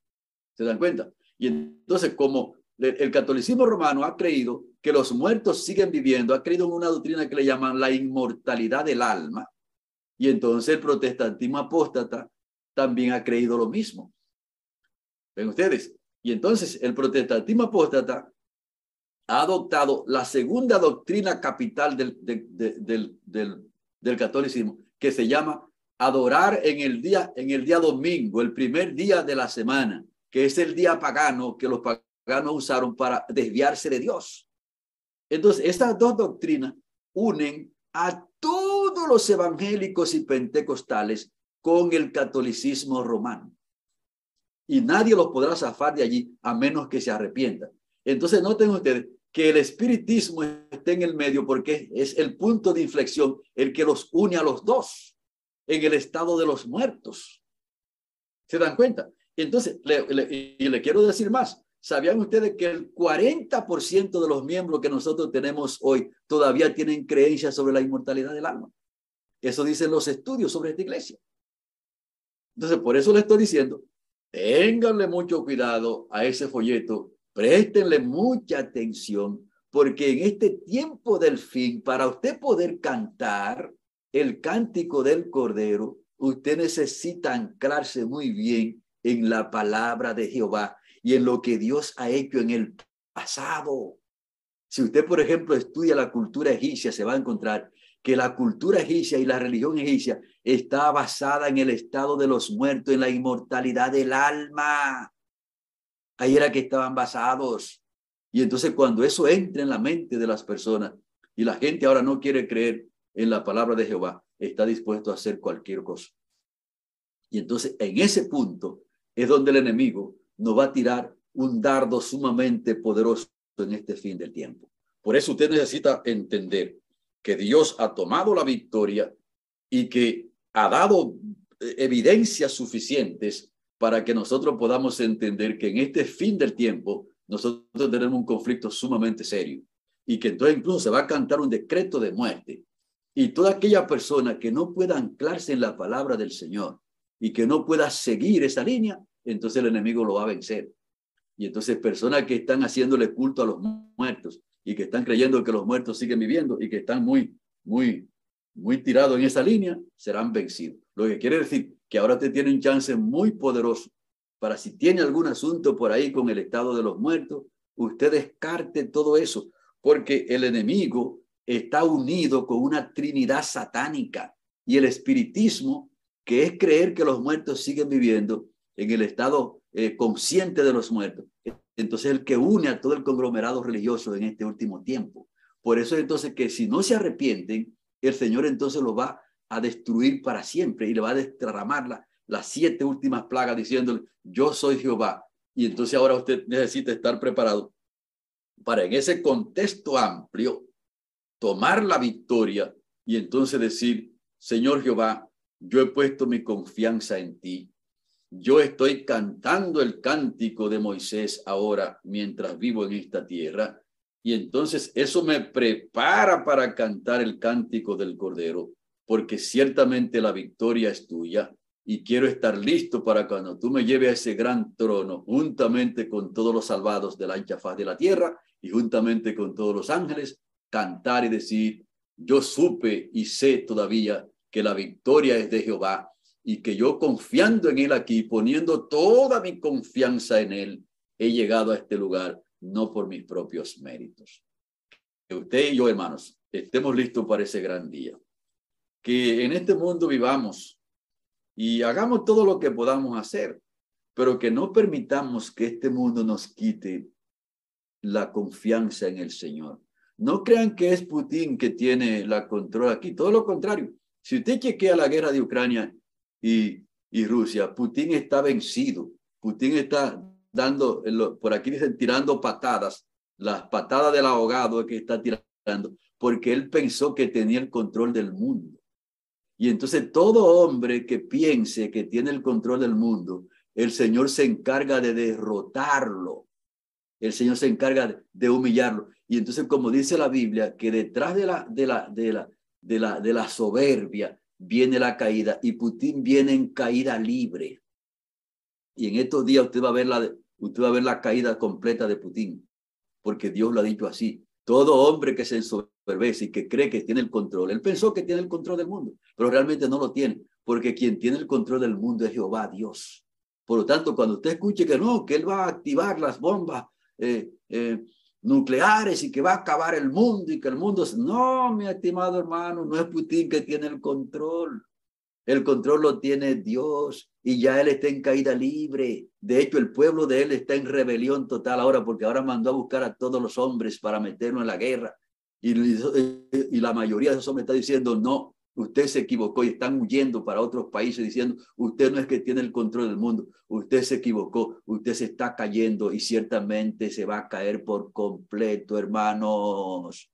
¿Se dan cuenta? Y entonces, como el catolicismo romano ha creído que los muertos siguen viviendo, ha creído en una doctrina que le llaman la inmortalidad del alma, y entonces el protestantismo apóstata también ha creído lo mismo. ¿Ven ustedes? Y entonces el protestantismo apóstata ha adoptado la segunda doctrina capital del, del, del, del, catolicismo, que se llama adorar en el, día, en el día domingo, el primer día de la semana, que es el día pagano que los paganos usaron para desviarse de Dios. Entonces, estas dos doctrinas unen a todos los evangélicos y pentecostales con el catolicismo romano. Y nadie los podrá zafar de allí a menos que se arrepientan. Entonces noten ustedes que el espiritismo está en el medio porque es el punto de inflexión, el que los une a los dos en el estado de los muertos. ¿Se dan cuenta? Entonces, y le quiero decir más, ¿Sabían ustedes que el 40% de los miembros que nosotros tenemos hoy todavía tienen creencias sobre la inmortalidad del alma? Eso dicen los estudios sobre esta iglesia. Entonces, por eso le estoy diciendo, ténganle mucho cuidado a ese folleto, préstenle mucha atención, porque en este tiempo del fin, para usted poder cantar el cántico del Cordero, usted necesita anclarse muy bien en la palabra de Jehová y en lo que Dios ha hecho en el pasado. Si usted, por ejemplo, estudia la cultura egipcia, se va a encontrar que la cultura egipcia y la religión egipcia está basada en el estado de los muertos, en la inmortalidad del alma. Ahí era que estaban basados. Y entonces cuando eso entra en la mente de las personas y la gente ahora no quiere creer en la palabra de Jehová, está dispuesto a hacer cualquier cosa. Y entonces en ese punto es donde el enemigo nos va a tirar un dardo sumamente poderoso en este fin del tiempo. Por eso usted necesita entender que Dios ha tomado la victoria y que ha dado eh, evidencias suficientes para que nosotros podamos entender que en este fin del tiempo nosotros tenemos un conflicto sumamente serio y que entonces incluso se va a cantar un decreto de muerte. Y toda aquella persona que no pueda anclarse en la palabra del Señor y que no pueda seguir esa línea, entonces el enemigo lo va a vencer. Y entonces personas que están haciéndole culto a los muertos y que están creyendo que los muertos siguen viviendo y que están muy, muy, muy tirados en esa línea, serán vencidos. Lo que quiere decir que ahora te tiene un chance muy poderoso para si tiene algún asunto por ahí con el estado de los muertos, usted descarte todo eso, porque el enemigo está unido con una trinidad satánica y el espiritismo, que es creer que los muertos siguen viviendo, en el estado eh, consciente de los muertos. Entonces, el que une a todo el conglomerado religioso en este último tiempo. Por eso entonces que si no se arrepienten, el Señor entonces lo va a destruir para siempre y le va a derramar las siete últimas plagas diciéndole, yo soy Jehová. Y entonces ahora usted necesita estar preparado para en ese contexto amplio tomar la victoria y entonces decir, Señor Jehová, yo he puesto mi confianza en ti yo estoy cantando el cántico de Moisés ahora mientras vivo en esta tierra. Y entonces eso me prepara para cantar el cántico del Cordero, porque ciertamente la victoria es tuya y quiero estar listo para cuando tú me lleves a ese gran trono, juntamente con todos los salvados de la ancha faz de la tierra y juntamente con todos los ángeles, cantar y decir, yo supe y sé todavía que la victoria es de Jehová y que yo confiando en Él aquí, poniendo toda mi confianza en Él, he llegado a este lugar no por mis propios méritos. Usted y yo, hermanos, estemos listos para ese gran día. Que en este mundo vivamos y hagamos todo lo que podamos hacer, pero que no permitamos que este mundo nos quite la confianza en el Señor. No crean que es Putin que tiene la control aquí, todo lo contrario. Si usted chequea la guerra de Ucrania y, Rusia, Putin está vencido. Putin está dando, por aquí dicen, tirando patadas, las patadas del abogado que está tirando, porque él pensó que tenía el control del mundo. Y entonces todo hombre que piense que tiene el control del mundo, el Señor se encarga de derrotarlo. El Señor se encarga de humillarlo. Y entonces, como dice la Biblia, que detrás de la, de la, de la, de la, de la soberbia viene la caída y Putin viene en caída libre. Y en estos días usted va a ver la, usted va a ver la caída completa de Putin, porque Dios lo ha dicho así. Todo hombre que se ensoberbece y que cree que tiene el control, él pensó que tiene el control del mundo, pero realmente no lo tiene, porque quien tiene el control del mundo es Jehová, Dios. Por lo tanto, cuando usted escuche que no, que él va a activar las bombas eh, eh, nucleares y que va a acabar el mundo y que el mundo... No, mi estimado hermano, no es Putin que tiene el control. El control lo tiene Dios y ya Él está en caída libre. De hecho, el pueblo de Él está en rebelión total ahora porque ahora mandó a buscar a todos los hombres para meternos en la guerra. Y, y la mayoría de esos hombres está diciendo, no, usted se equivocó y están huyendo para otros países diciendo, usted no es que tiene el control del mundo, usted se equivocó, usted se está cayendo y ciertamente se va a caer por completo, hermanos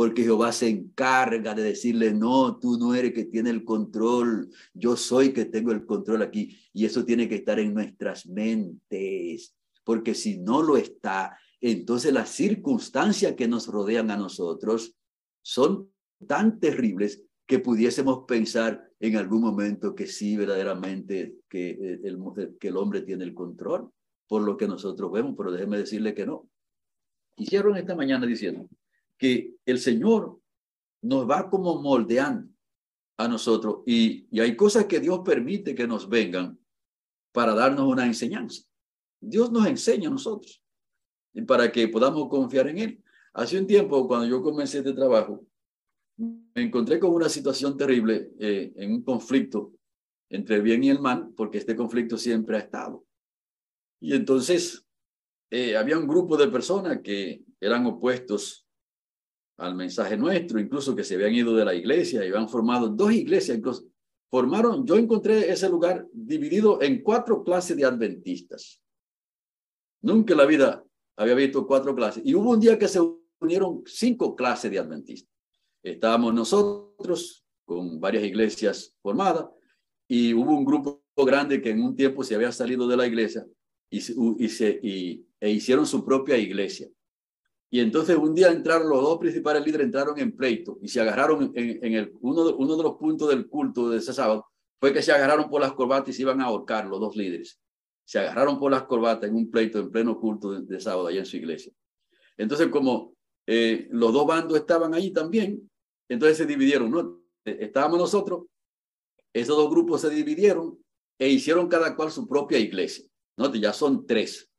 porque Jehová se encarga de decirle, no, tú no eres que tiene el control, yo soy que tengo el control aquí. Y eso tiene que estar en nuestras mentes, porque si no lo está, entonces las circunstancias que nos rodean a nosotros son tan terribles que pudiésemos pensar en algún momento que sí, verdaderamente, que eh, el, que el hombre tiene el control, por lo que nosotros vemos, pero déjeme decirle que no. Hicieron esta mañana diciendo, que el Señor nos va como moldeando a nosotros y, y hay cosas que Dios permite que nos vengan para darnos una enseñanza. Dios nos enseña a nosotros y para que podamos confiar en Él. Hace un tiempo, cuando yo comencé este trabajo, me encontré con una situación terrible eh, en un conflicto entre el bien y el mal, porque este conflicto siempre ha estado. Y entonces eh, había un grupo de personas que eran opuestos al mensaje nuestro, incluso que se habían ido de la iglesia y habían formado dos iglesias, incluso formaron, yo encontré ese lugar dividido en cuatro clases de adventistas. Nunca en la vida había visto cuatro clases. Y hubo un día que se unieron cinco clases de adventistas. Estábamos nosotros con varias iglesias formadas y hubo un grupo grande que en un tiempo se había salido de la iglesia y, y, se, y e hicieron su propia iglesia. Y entonces un día entraron los dos principales líderes, entraron en pleito y se agarraron en, el, uno, de, uno de los puntos del culto de ese sábado, fue que se agarraron por las corbatas y se iban a ahorcar los dos líderes. Se agarraron por las corbatas en un pleito en pleno culto de, sábado allá en su iglesia. Entonces como eh, los dos bandos estaban allí también, entonces se dividieron, ¿no? Estábamos nosotros, esos dos grupos se dividieron e hicieron cada cual su propia iglesia. ¿no? Ya son tres.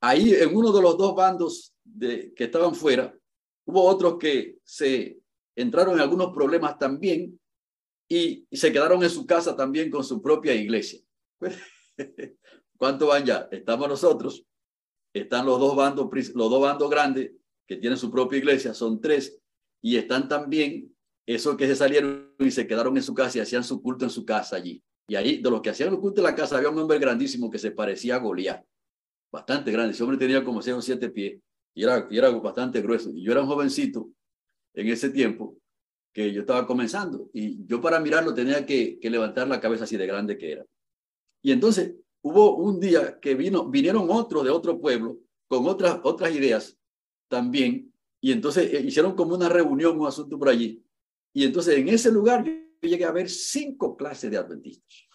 Ahí en uno de los dos bandos de, que estaban fuera, hubo otros que se entraron en algunos problemas también y, se quedaron en su casa también con su propia iglesia. [laughs] ¿Cuánto van ya? Estamos nosotros, están los dos bandos, los dos bandos grandes que tienen su propia iglesia, son tres, y están también esos que se salieron y se quedaron en su casa y hacían su culto en su casa allí. Y ahí, de los que hacían el culto en la casa, había un hombre grandísimo que se parecía a Goliat, bastante grande. Ese hombre tenía como seis o siete pies y era, y era bastante grueso. Y yo era un jovencito en ese tiempo que yo estaba comenzando y yo para mirarlo tenía que, que levantar la cabeza así de grande que era. Y entonces hubo un día que vino, vinieron otros de otro pueblo con otras, otras ideas también, y entonces eh, hicieron como una reunión, un asunto por allí. Y entonces en ese lugar yo llegué a ver cinco clases de adventistas.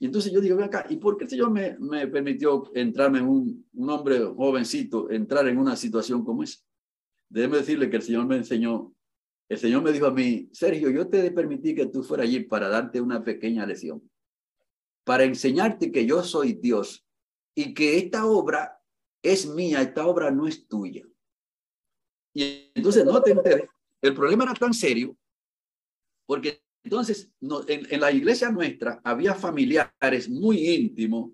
Y entonces yo digo, ven acá, ¿y por qué el Señor me, permitió entrarme en un, un hombre jovencito, entrar en una situación como esa? Déjeme decirle que el Señor me enseñó, el Señor me dijo a mí, Sergio, yo te permití que tú fueras allí para darte una pequeña lección, para enseñarte que yo soy Dios y que esta obra es mía, esta obra no es tuya. Y entonces no te enteres, el problema era tan serio porque entonces, en, la iglesia nuestra había familiares muy íntimos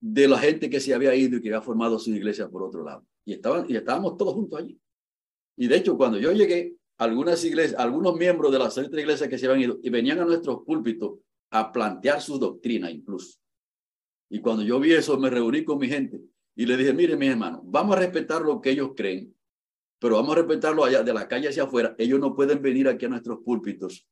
de la gente que se había ido y que había formado su iglesia por otro lado. Y, estaban, y estábamos todos juntos allí. Y de hecho, cuando yo llegué, algunas iglesias, algunos miembros de las otras iglesias que se habían ido y venían a nuestros púlpitos a plantear su doctrina incluso. Y cuando yo vi eso, me reuní con mi gente y le dije, mire, mis hermanos, vamos a respetar lo que ellos creen, pero vamos a respetarlo allá de la calle hacia afuera. Ellos no pueden venir aquí a nuestros púlpitos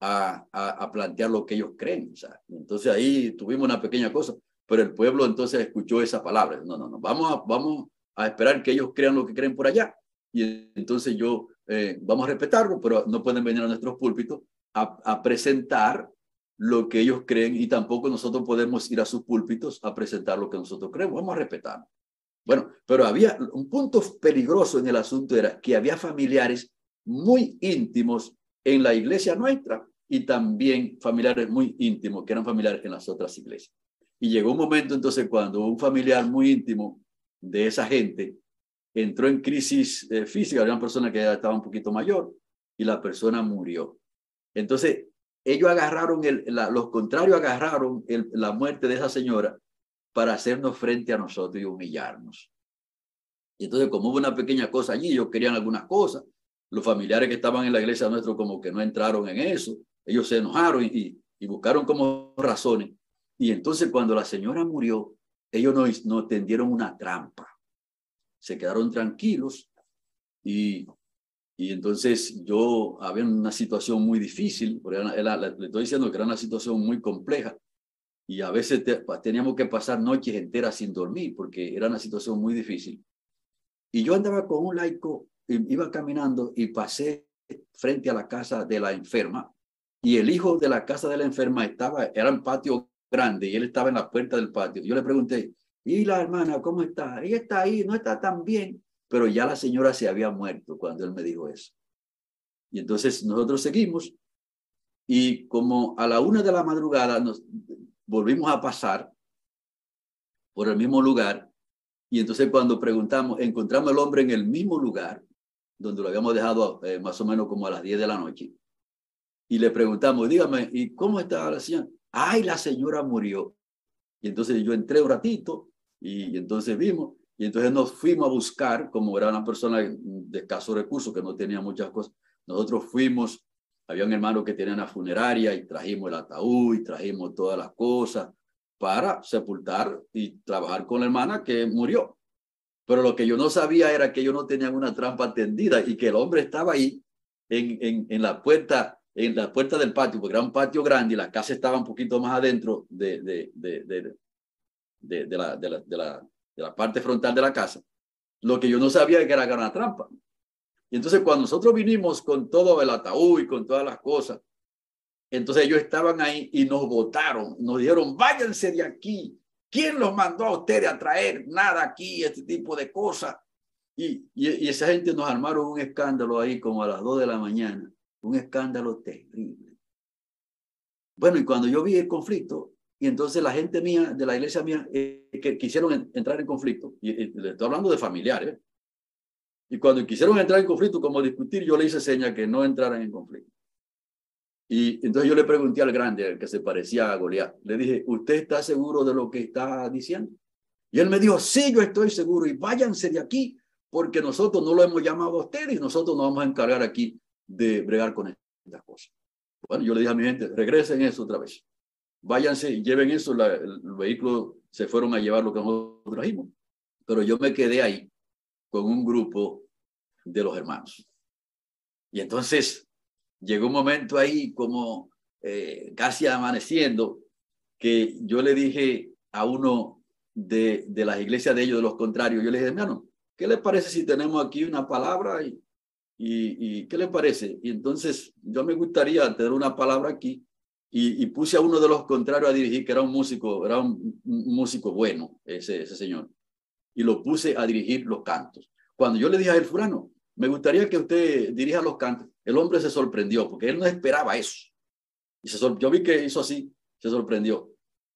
a, a, plantear lo que ellos creen. Entonces ahí tuvimos una pequeña cosa, pero el pueblo entonces escuchó esa palabra. No, no, no, vamos a, vamos a esperar que ellos crean lo que creen por allá. Y entonces yo, eh, vamos a respetarlo, pero no pueden venir a nuestros púlpitos a, a presentar lo que ellos creen y tampoco nosotros podemos ir a sus púlpitos a presentar lo que nosotros creemos. Vamos a respetar. Bueno, pero había un punto peligroso en el asunto, era que había familiares muy íntimos en la iglesia nuestra y también familiares muy íntimos, que eran familiares en las otras iglesias. Y llegó un momento entonces cuando un familiar muy íntimo de esa gente entró en crisis eh, física, era una persona que ya estaba un poquito mayor y la persona murió. Entonces, ellos agarraron, el, los contrarios agarraron la muerte de esa señora para hacernos frente a nosotros y humillarnos. Y entonces, como hubo una pequeña cosa allí, ellos querían algunas cosas, los familiares que estaban en la iglesia nuestro como que no entraron en eso. Ellos se enojaron y, y buscaron como razones. Y entonces cuando la señora murió, ellos nos, no tendieron una trampa. Se quedaron tranquilos y, y entonces yo había una situación muy difícil, porque le estoy diciendo que era una situación muy compleja y a veces teníamos que pasar noches enteras sin dormir porque era una situación muy difícil. Y yo andaba con un laico iba caminando y pasé frente a la casa de la enferma y el hijo de la casa de la enferma estaba, era un patio grande y él estaba en la puerta del patio. Yo le pregunté, ¿y la hermana cómo está? Ella está ahí, no está tan bien, pero ya la señora se había muerto cuando él me dijo eso. Y entonces nosotros seguimos y como a la una de la madrugada nos volvimos a pasar por el mismo lugar y entonces cuando preguntamos, encontramos al hombre en el mismo lugar donde lo habíamos dejado eh, más o menos como a las 10 de la noche. Y le preguntamos, dígame, ¿y cómo está la señora? Ay, la señora murió. Y entonces yo entré un ratito y, entonces vimos, y entonces nos fuimos a buscar, como era una persona de escasos recursos que no tenía muchas cosas, nosotros fuimos, había un hermano que tenía una funeraria y trajimos el ataúd y trajimos todas las cosas para sepultar y trabajar con la hermana que murió. Pero lo que yo no sabía era que ellos no tenían una trampa tendida y que el hombre estaba ahí en, en, en la puerta en la puerta del patio, porque era un patio grande y la casa estaba un poquito más adentro de, de, de, de, de la, la, la, de la parte frontal de la casa. Lo que yo no sabía era que era una trampa. Y entonces cuando nosotros vinimos con todo el ataúd y con todas las cosas, entonces ellos estaban ahí y nos votaron, nos dijeron, váyanse de aquí, ¿Quién los mandó a ustedes a traer nada aquí, este tipo de cosas? Y, y, esa gente nos armaron un escándalo ahí como a las dos de la mañana, un escándalo terrible. Bueno, y cuando yo vi el conflicto, y entonces la gente mía, de la iglesia mía, eh, que quisieron entrar en conflicto, y, le estoy hablando de familiares, y cuando quisieron entrar en conflicto, como discutir, yo le hice seña que no entraran en conflicto. Y entonces yo le pregunté al grande, al que se parecía a Goliat, le dije, ¿usted está seguro de lo que está diciendo? Y él me dijo, sí, yo estoy seguro y váyanse de aquí porque nosotros no lo hemos llamado a ustedes y nosotros nos vamos a encargar aquí de bregar con estas cosas. Bueno, yo le dije a mi gente, regresen eso otra vez. Váyanse y lleven eso. el, vehículo se fueron a llevar lo que nosotros trajimos. Pero yo me quedé ahí con un grupo de los hermanos. Y entonces llegó un momento ahí como eh, casi amaneciendo que yo le dije a uno de, de las iglesias de ellos, de los contrarios, yo le dije, hermano, ¿qué le parece si tenemos aquí una palabra y, y, qué le parece? Y entonces yo me gustaría tener una palabra aquí y, puse a uno de los contrarios a dirigir, que era un músico, era un, músico bueno, ese, ese señor, y lo puse a dirigir los cantos. Cuando yo le dije a él, fulano, me gustaría que usted dirija los cantos, el hombre se sorprendió porque él no esperaba eso. Y se, yo vi que hizo así, se sorprendió.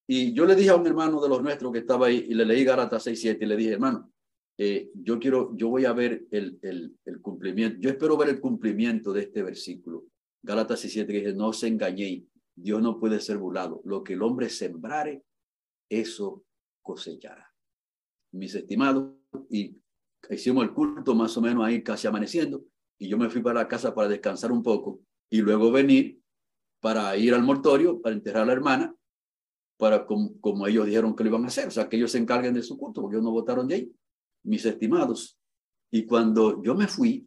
Y yo le dije a un hermano de los nuestros que estaba ahí y le leí Gálatas 6.7 y le dije, hermano, eh, yo quiero, yo voy a ver el, el, cumplimiento, yo espero ver el cumplimiento de este versículo. Gálatas 6.7 que dice, no se engañéis, Dios no puede ser burlado. Lo que el hombre sembrare, eso cosechará. Mis estimados, y hicimos el culto más o menos ahí casi amaneciendo, y yo me fui para la casa para descansar un poco y luego venir para ir al mortorio, para enterrar a la hermana, para como, ellos dijeron que lo iban a hacer, o sea, que ellos se encarguen de su culto, porque ellos no votaron de ahí, mis estimados. Y cuando yo me fui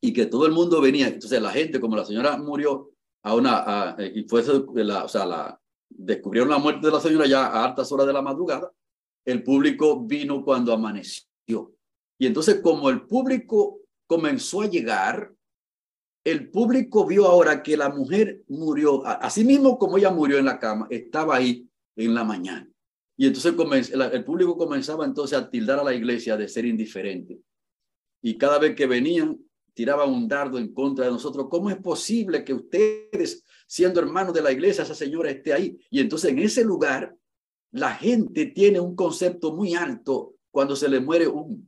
y que todo el mundo venía, entonces la gente, como la señora murió a una, y fue la, o sea, la, descubrieron la muerte de la señora ya a altas horas de la madrugada, el público vino cuando amaneció. Y entonces como el público comenzó a llegar, el público vio ahora que la mujer murió, así mismo como ella murió en la cama, estaba ahí en la mañana. Y entonces el público comenzaba entonces a tildar a la iglesia de ser indiferente. Y cada vez que venían, tiraban un dardo en contra de nosotros. ¿Cómo es posible que ustedes, siendo hermanos de la iglesia, esa señora esté ahí? Y entonces en ese lugar, la gente tiene un concepto muy alto cuando se le muere un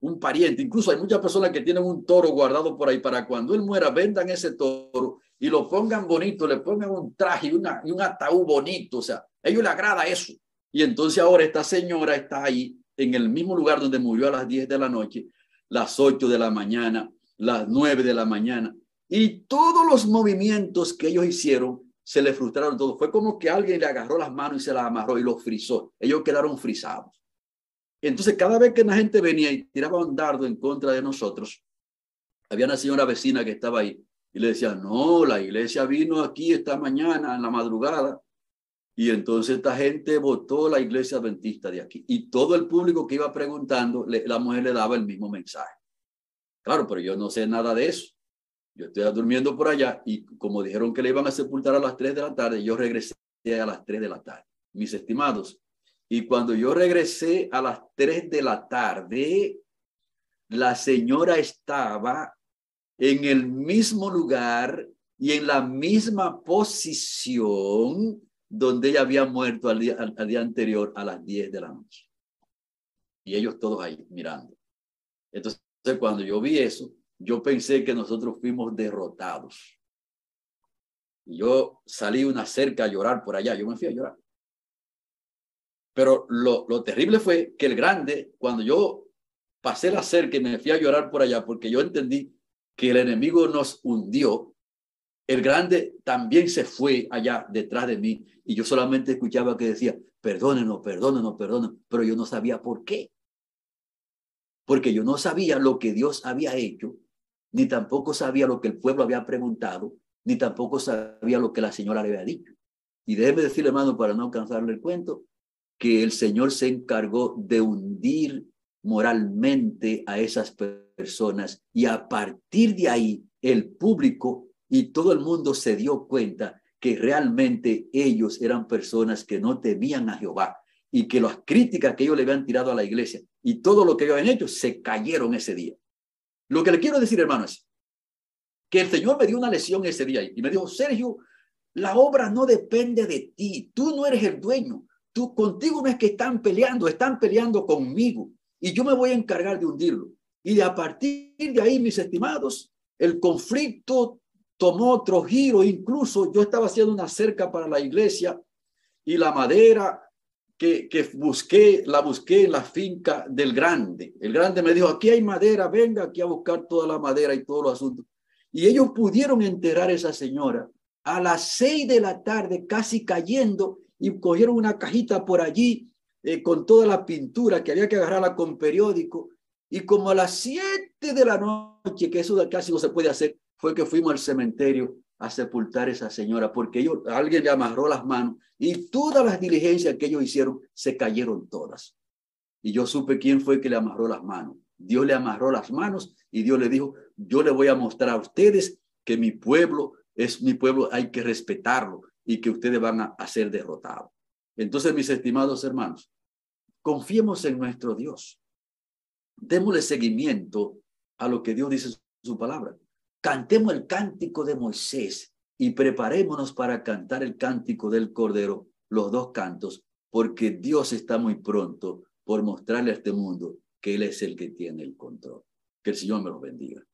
un pariente. Incluso hay muchas personas que tienen un toro guardado por ahí para cuando él muera, vendan ese toro y lo pongan bonito, le pongan un traje y, un ataúd bonito. O sea, a ellos les agrada eso. Y entonces ahora esta señora está ahí en el mismo lugar donde murió a las 10 de la noche, las 8 de la mañana, las 9 de la mañana. Y todos los movimientos que ellos hicieron se le frustraron todos. Fue como que alguien le agarró las manos y se las amarró y los frizó. Ellos quedaron frisados. Entonces, cada vez que la gente venía y tiraba un dardo en contra de nosotros, había una señora vecina que estaba ahí y le decía, no, la iglesia vino aquí esta mañana en la madrugada. Y entonces esta gente votó la iglesia adventista de aquí. Y todo el público que iba preguntando, la mujer le daba el mismo mensaje. Claro, pero yo no sé nada de eso. Yo estoy durmiendo por allá y como dijeron que le iban a sepultar a las 3 de la tarde, yo regresé a las 3 de la tarde. Mis estimados, y cuando yo regresé a las 3 de la tarde, la señora estaba en el mismo lugar y en la misma posición donde ella había muerto al día, al, día anterior a las 10 de la noche. Y ellos todos ahí mirando. Entonces, cuando yo vi eso, yo pensé que nosotros fuimos derrotados. Yo salí una cerca a llorar por allá. Yo me fui a llorar. Pero lo, lo terrible fue que el grande, cuando yo pasé la cerca y me fui a llorar por allá, porque yo entendí que el enemigo nos hundió, el grande también se fue allá detrás de mí y yo solamente escuchaba que decía, perdónenos, perdónenos, perdónenos, pero yo no sabía por qué. Porque yo no sabía lo que Dios había hecho, ni tampoco sabía lo que el pueblo había preguntado, ni tampoco sabía lo que la señora le había dicho. Y déjeme decirle, hermano, para no cansarle el cuento, que el Señor se encargó de hundir moralmente a esas personas y a partir de ahí el público y todo el mundo se dio cuenta que realmente ellos eran personas que no temían a Jehová y que las críticas que ellos le habían tirado a la iglesia y todo lo que ellos habían hecho se cayeron ese día. Lo que le quiero decir, hermanos, es que el Señor me dio una lección ese día y me dijo, Sergio, la obra no depende de ti, tú no eres el dueño, Tú contigo no es que están peleando, están peleando conmigo y yo me voy a encargar de hundirlo. Y a partir de ahí, mis estimados, el conflicto tomó otro giro. Incluso yo estaba haciendo una cerca para la iglesia y la madera que, busqué, la busqué en la finca del grande. El grande me dijo, aquí hay madera, venga aquí a buscar toda la madera y todos los asuntos. Y ellos pudieron enterrar a esa señora a las seis de la tarde, casi cayendo, y cogieron una cajita por allí eh, con toda la pintura que había que agarrarla con periódico. Y como a las siete de la noche, que eso casi no se puede hacer, fue que fuimos al cementerio a sepultar a esa señora porque ellos, alguien le amarró las manos y todas las diligencias que ellos hicieron se cayeron todas. Y yo supe quién fue que le amarró las manos. Dios le amarró las manos y Dios le dijo, yo le voy a mostrar a ustedes que mi pueblo es mi pueblo, hay que respetarlo y que ustedes van a, a ser derrotados. Entonces, mis estimados hermanos, confiemos en nuestro Dios. Démosle seguimiento a lo que Dios dice en su palabra. Cantemos el cántico de Moisés y preparémonos para cantar el cántico del Cordero, los dos cantos, porque Dios está muy pronto por mostrarle a este mundo que Él es el que tiene el control. Que el Señor me lo bendiga.